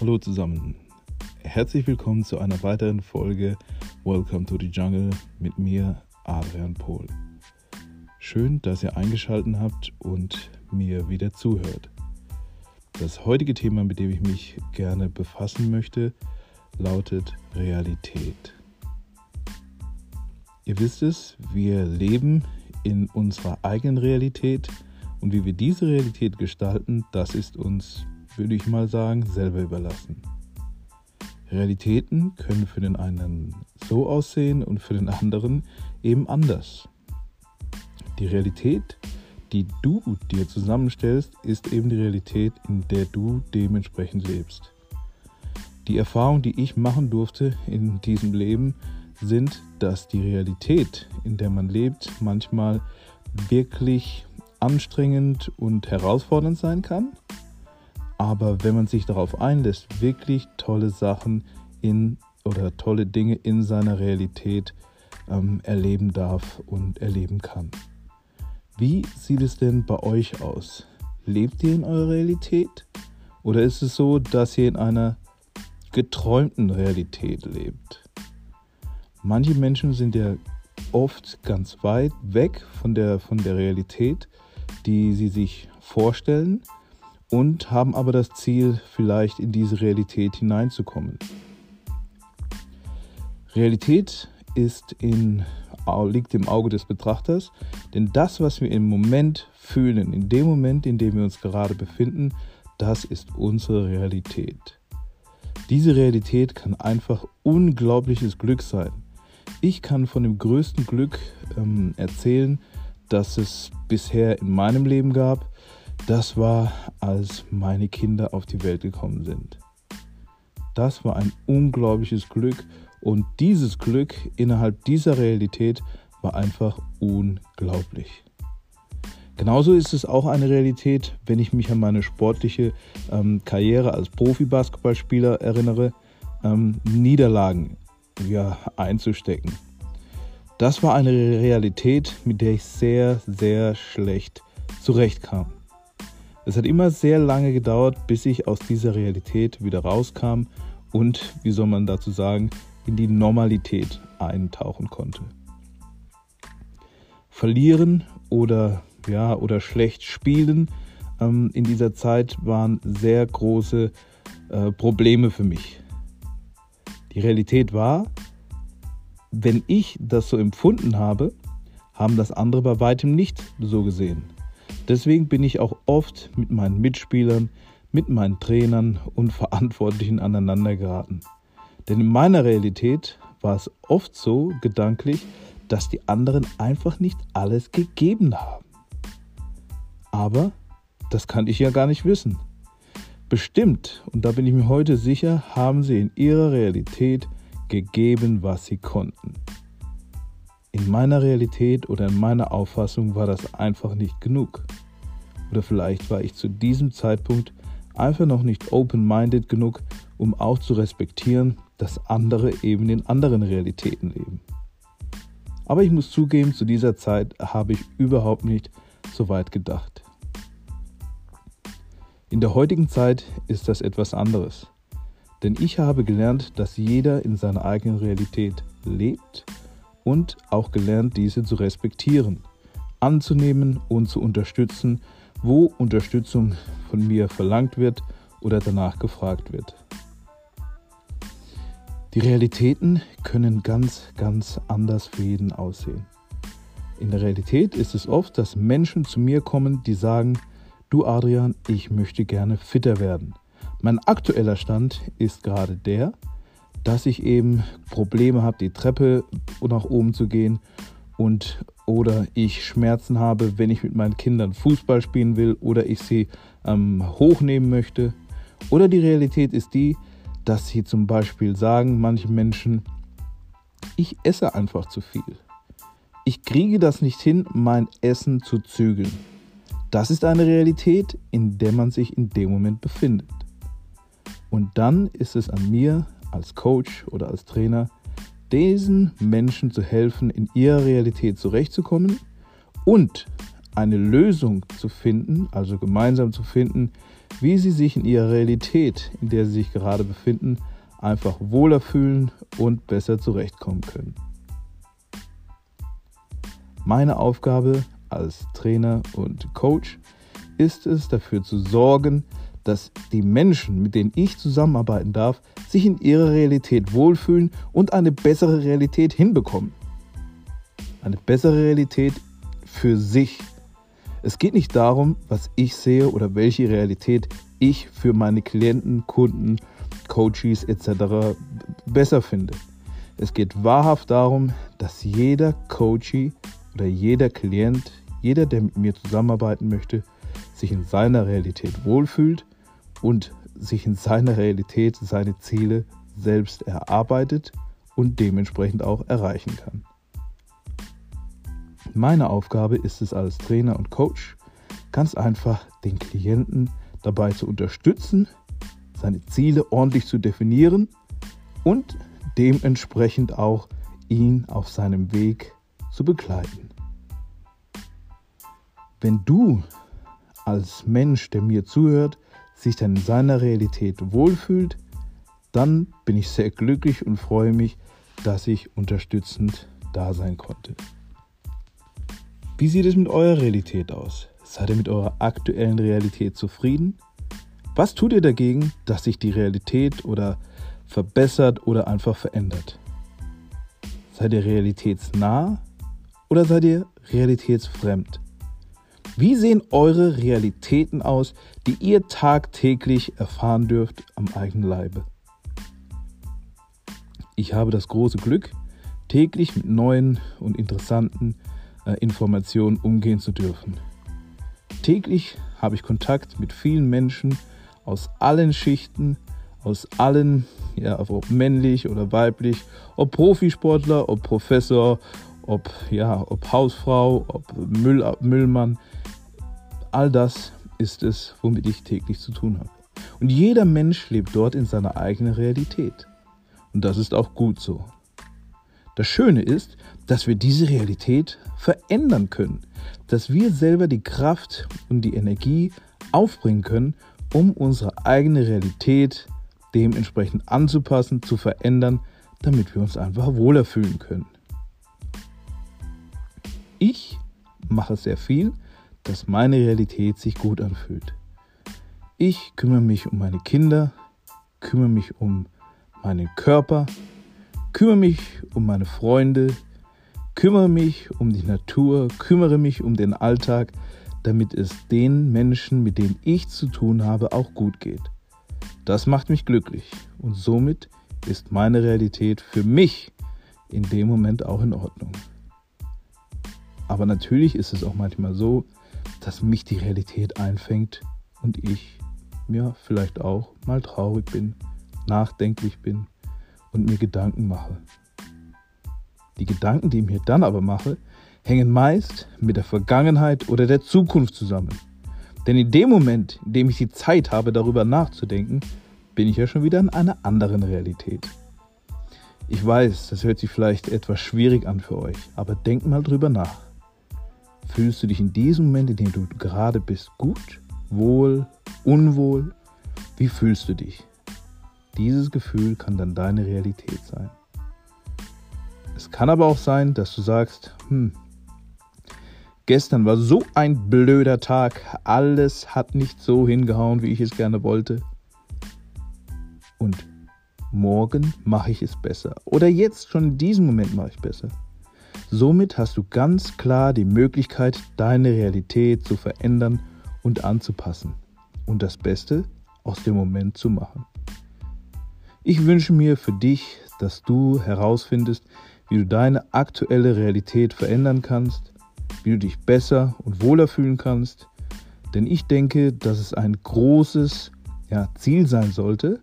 Hallo zusammen. Herzlich willkommen zu einer weiteren Folge Welcome to the Jungle mit mir, Adrian Pohl. Schön, dass ihr eingeschaltet habt und mir wieder zuhört. Das heutige Thema, mit dem ich mich gerne befassen möchte, lautet Realität. Ihr wisst es, wir leben in unserer eigenen Realität und wie wir diese Realität gestalten, das ist uns, würde ich mal sagen, selber überlassen. Realitäten können für den einen so aussehen und für den anderen eben anders. Die Realität, die du dir zusammenstellst, ist eben die Realität, in der du dementsprechend lebst. Die Erfahrung, die ich machen durfte in diesem Leben, sind, dass die Realität, in der man lebt, manchmal wirklich anstrengend und herausfordernd sein kann. Aber wenn man sich darauf einlässt, wirklich tolle Sachen in oder tolle Dinge in seiner Realität ähm, erleben darf und erleben kann. Wie sieht es denn bei euch aus? Lebt ihr in eurer Realität? Oder ist es so, dass ihr in einer geträumten Realität lebt? Manche Menschen sind ja oft ganz weit weg von der, von der Realität, die sie sich vorstellen und haben aber das Ziel, vielleicht in diese Realität hineinzukommen. Realität ist in, liegt im Auge des Betrachters, denn das, was wir im Moment fühlen, in dem Moment, in dem wir uns gerade befinden, das ist unsere Realität. Diese Realität kann einfach unglaubliches Glück sein. Ich kann von dem größten Glück ähm, erzählen, das es bisher in meinem Leben gab. Das war, als meine Kinder auf die Welt gekommen sind. Das war ein unglaubliches Glück und dieses Glück innerhalb dieser Realität war einfach unglaublich. Genauso ist es auch eine Realität, wenn ich mich an meine sportliche ähm, Karriere als Profi-Basketballspieler erinnere, ähm, Niederlagen ja, einzustecken. Das war eine Realität, mit der ich sehr, sehr schlecht zurechtkam. Es hat immer sehr lange gedauert, bis ich aus dieser Realität wieder rauskam und, wie soll man dazu sagen, in die Normalität eintauchen konnte. Verlieren oder ja oder schlecht spielen ähm, in dieser Zeit waren sehr große äh, Probleme für mich. Die Realität war, wenn ich das so empfunden habe, haben das andere bei weitem nicht so gesehen. Deswegen bin ich auch oft mit meinen Mitspielern, mit meinen Trainern und Verantwortlichen aneinander geraten. Denn in meiner Realität war es oft so gedanklich, dass die anderen einfach nicht alles gegeben haben. Aber das kann ich ja gar nicht wissen. Bestimmt, und da bin ich mir heute sicher, haben sie in ihrer Realität gegeben, was sie konnten. In meiner Realität oder in meiner Auffassung war das einfach nicht genug. Oder vielleicht war ich zu diesem Zeitpunkt einfach noch nicht open-minded genug, um auch zu respektieren, dass andere eben in anderen Realitäten leben. Aber ich muss zugeben, zu dieser Zeit habe ich überhaupt nicht so weit gedacht. In der heutigen Zeit ist das etwas anderes. Denn ich habe gelernt, dass jeder in seiner eigenen Realität lebt und auch gelernt, diese zu respektieren, anzunehmen und zu unterstützen, wo Unterstützung von mir verlangt wird oder danach gefragt wird. Die Realitäten können ganz, ganz anders für jeden aussehen. In der Realität ist es oft, dass Menschen zu mir kommen, die sagen, du Adrian, ich möchte gerne fitter werden. Mein aktueller Stand ist gerade der, dass ich eben Probleme habe, die Treppe nach oben zu gehen und oder ich Schmerzen habe, wenn ich mit meinen Kindern Fußball spielen will oder ich sie ähm, hochnehmen möchte. Oder die Realität ist die, dass sie zum Beispiel sagen, manche Menschen, ich esse einfach zu viel. Ich kriege das nicht hin, mein Essen zu zügeln. Das ist eine Realität, in der man sich in dem Moment befindet. Und dann ist es an mir als Coach oder als Trainer, diesen Menschen zu helfen, in ihrer Realität zurechtzukommen und eine Lösung zu finden, also gemeinsam zu finden, wie sie sich in ihrer Realität, in der sie sich gerade befinden, einfach wohler fühlen und besser zurechtkommen können. Meine Aufgabe als Trainer und Coach ist es, dafür zu sorgen, dass die Menschen, mit denen ich zusammenarbeiten darf, sich in ihrer Realität wohlfühlen und eine bessere Realität hinbekommen. Eine bessere Realität für sich. Es geht nicht darum, was ich sehe oder welche Realität ich für meine Klienten, Kunden, Coaches etc. besser finde. Es geht wahrhaft darum, dass jeder Coachee oder jeder Klient, jeder, der mit mir zusammenarbeiten möchte, sich in seiner Realität wohlfühlt und sich in seiner Realität seine Ziele selbst erarbeitet und dementsprechend auch erreichen kann. Meine Aufgabe ist es als Trainer und Coach, ganz einfach den Klienten dabei zu unterstützen, seine Ziele ordentlich zu definieren und dementsprechend auch ihn auf seinem Weg zu begleiten. Wenn du als Mensch, der mir zuhört, sich dann in seiner Realität wohlfühlt, dann bin ich sehr glücklich und freue mich, dass ich unterstützend da sein konnte. Wie sieht es mit eurer Realität aus? Seid ihr mit eurer aktuellen Realität zufrieden? Was tut ihr dagegen, dass sich die Realität oder verbessert oder einfach verändert? Seid ihr realitätsnah oder seid ihr realitätsfremd? Wie sehen eure Realitäten aus, die ihr tagtäglich erfahren dürft am eigenen Leibe? Ich habe das große Glück, täglich mit neuen und interessanten äh, Informationen umgehen zu dürfen. Täglich habe ich Kontakt mit vielen Menschen aus allen Schichten, aus allen, ja, ob männlich oder weiblich, ob Profisportler, ob Professor, ob, ja, ob Hausfrau, ob Müll, Müllmann. All das ist es, womit ich täglich zu tun habe. Und jeder Mensch lebt dort in seiner eigenen Realität. Und das ist auch gut so. Das Schöne ist, dass wir diese Realität verändern können, dass wir selber die Kraft und die Energie aufbringen können, um unsere eigene Realität dementsprechend anzupassen, zu verändern, damit wir uns einfach wohler fühlen können. Ich mache sehr viel, dass meine Realität sich gut anfühlt. Ich kümmere mich um meine Kinder, kümmere mich um meinen Körper, kümmere mich um meine Freunde, kümmere mich um die Natur, kümmere mich um den Alltag, damit es den Menschen, mit denen ich zu tun habe, auch gut geht. Das macht mich glücklich und somit ist meine Realität für mich in dem Moment auch in Ordnung. Aber natürlich ist es auch manchmal so, dass mich die Realität einfängt und ich mir vielleicht auch mal traurig bin, nachdenklich bin und mir Gedanken mache. Die Gedanken, die ich mir dann aber mache, hängen meist mit der Vergangenheit oder der Zukunft zusammen. Denn in dem Moment, in dem ich die Zeit habe, darüber nachzudenken, bin ich ja schon wieder in einer anderen Realität. Ich weiß, das hört sich vielleicht etwas schwierig an für euch, aber denkt mal drüber nach. Fühlst du dich in diesem Moment, in dem du gerade bist, gut, wohl, unwohl? Wie fühlst du dich? Dieses Gefühl kann dann deine Realität sein. Es kann aber auch sein, dass du sagst, hm, gestern war so ein blöder Tag, alles hat nicht so hingehauen, wie ich es gerne wollte. Und morgen mache ich es besser. Oder jetzt schon in diesem Moment mache ich besser. Somit hast du ganz klar die Möglichkeit, deine Realität zu verändern und anzupassen und das Beste aus dem Moment zu machen. Ich wünsche mir für dich, dass du herausfindest, wie du deine aktuelle Realität verändern kannst, wie du dich besser und wohler fühlen kannst, denn ich denke, dass es ein großes ja, Ziel sein sollte,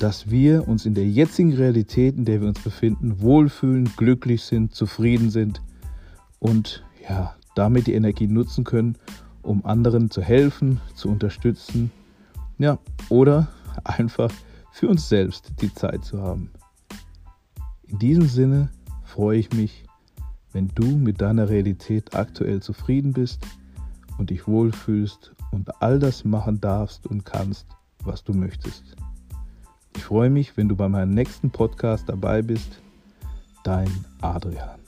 dass wir uns in der jetzigen Realität, in der wir uns befinden, wohlfühlen, glücklich sind, zufrieden sind und ja, damit die Energie nutzen können, um anderen zu helfen, zu unterstützen, ja, oder einfach für uns selbst die Zeit zu haben. In diesem Sinne freue ich mich, wenn du mit deiner Realität aktuell zufrieden bist und dich wohlfühlst und all das machen darfst und kannst, was du möchtest. Ich freue mich, wenn du bei meinem nächsten Podcast dabei bist. Dein Adrian.